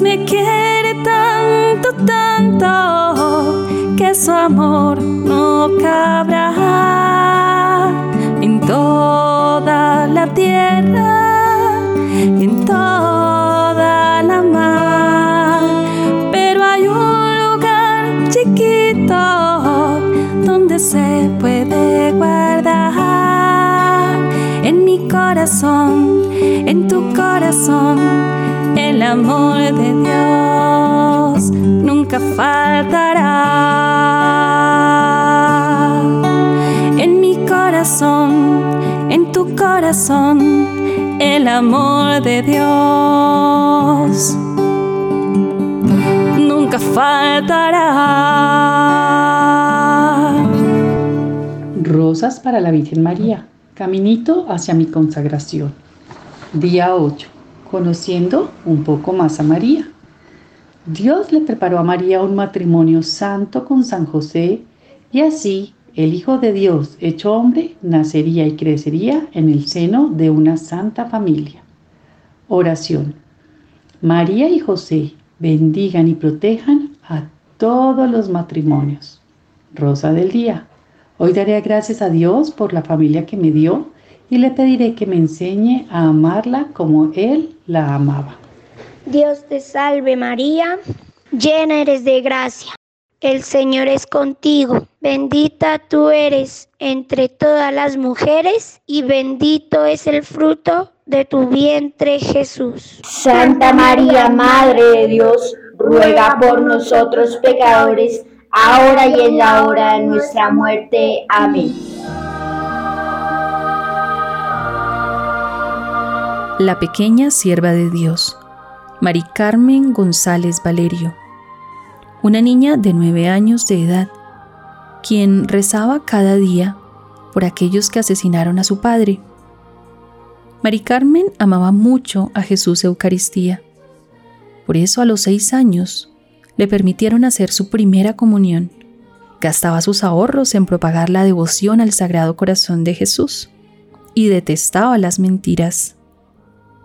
Me quiere tanto, tanto, que su amor no cabrá en toda la tierra, en toda la mar. Pero hay un lugar chiquito donde se puede guardar en mi corazón, en tu corazón el amor de Dios nunca faltará. En mi corazón, en tu corazón, el amor de Dios nunca faltará. Rosas para la Virgen María. Caminito hacia mi consagración. Día 8 conociendo un poco más a María. Dios le preparó a María un matrimonio santo con San José y así el Hijo de Dios, hecho hombre, nacería y crecería en el seno de una santa familia. Oración. María y José bendigan y protejan a todos los matrimonios. Rosa del Día. Hoy daré gracias a Dios por la familia que me dio y le pediré que me enseñe a amarla como Él la amaba. Dios te salve María, llena eres de gracia. El Señor es contigo, bendita tú eres entre todas las mujeres y bendito es el fruto de tu vientre Jesús. Santa María, Madre de Dios, ruega por nosotros pecadores, ahora y en la hora de nuestra muerte. Amén. La pequeña sierva de Dios, Mari Carmen González Valerio, una niña de nueve años de edad, quien rezaba cada día por aquellos que asesinaron a su padre. Mari Carmen amaba mucho a Jesús Eucaristía. Por eso a los seis años le permitieron hacer su primera comunión. Gastaba sus ahorros en propagar la devoción al Sagrado Corazón de Jesús y detestaba las mentiras.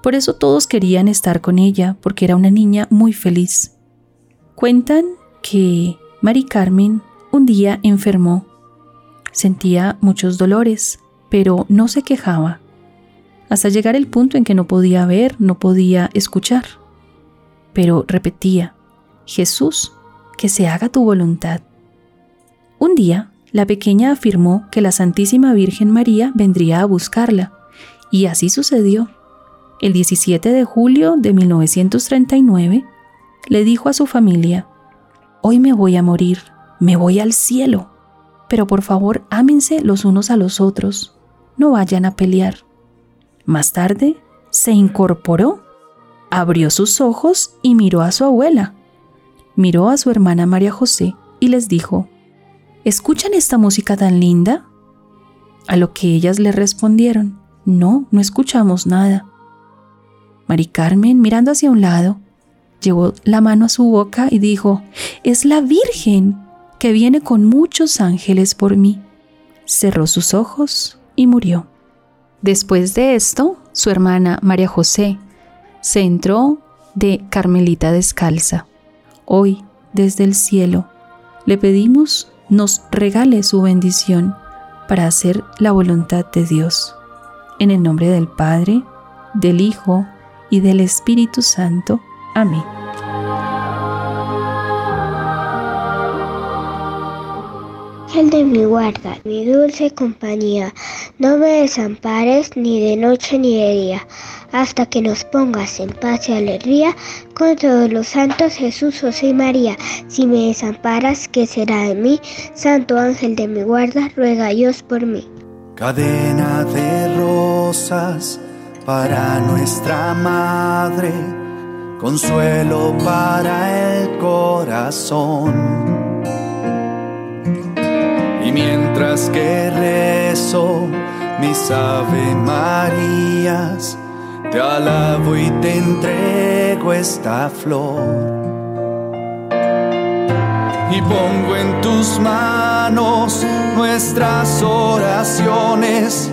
Por eso todos querían estar con ella, porque era una niña muy feliz. Cuentan que Mari Carmen un día enfermó. Sentía muchos dolores, pero no se quejaba, hasta llegar el punto en que no podía ver, no podía escuchar. Pero repetía, Jesús, que se haga tu voluntad. Un día, la pequeña afirmó que la Santísima Virgen María vendría a buscarla, y así sucedió el 17 de julio de 1939, le dijo a su familia, Hoy me voy a morir, me voy al cielo, pero por favor ámense los unos a los otros, no vayan a pelear. Más tarde, se incorporó, abrió sus ojos y miró a su abuela. Miró a su hermana María José y les dijo, ¿Escuchan esta música tan linda? A lo que ellas le respondieron, no, no escuchamos nada. Mari Carmen, mirando hacia un lado, llevó la mano a su boca y dijo, es la Virgen que viene con muchos ángeles por mí. Cerró sus ojos y murió. Después de esto, su hermana María José se entró de Carmelita descalza. Hoy, desde el cielo, le pedimos nos regale su bendición para hacer la voluntad de Dios. En el nombre del Padre, del Hijo y del Espíritu Santo. Amén. El de mi guarda, mi dulce compañía, no me desampares ni de noche ni de día, hasta que nos pongas en paz y alegría con todos los santos Jesús, José y María. Si me desamparas, ¿qué será de mí? Santo ángel de mi guarda, ruega Dios por mí. Cadena de rosas para nuestra madre, consuelo para el corazón. Y mientras que rezo mis Ave Marías, te alabo y te entrego esta flor. Y pongo en tus manos nuestras oraciones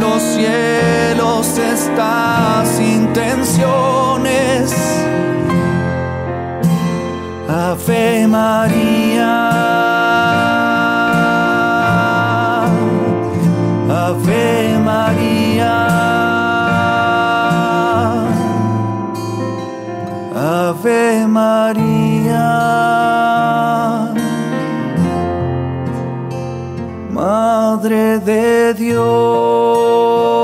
los cielos estas intenciones. Ave María, Ave María, Ave María. Madre de Dios.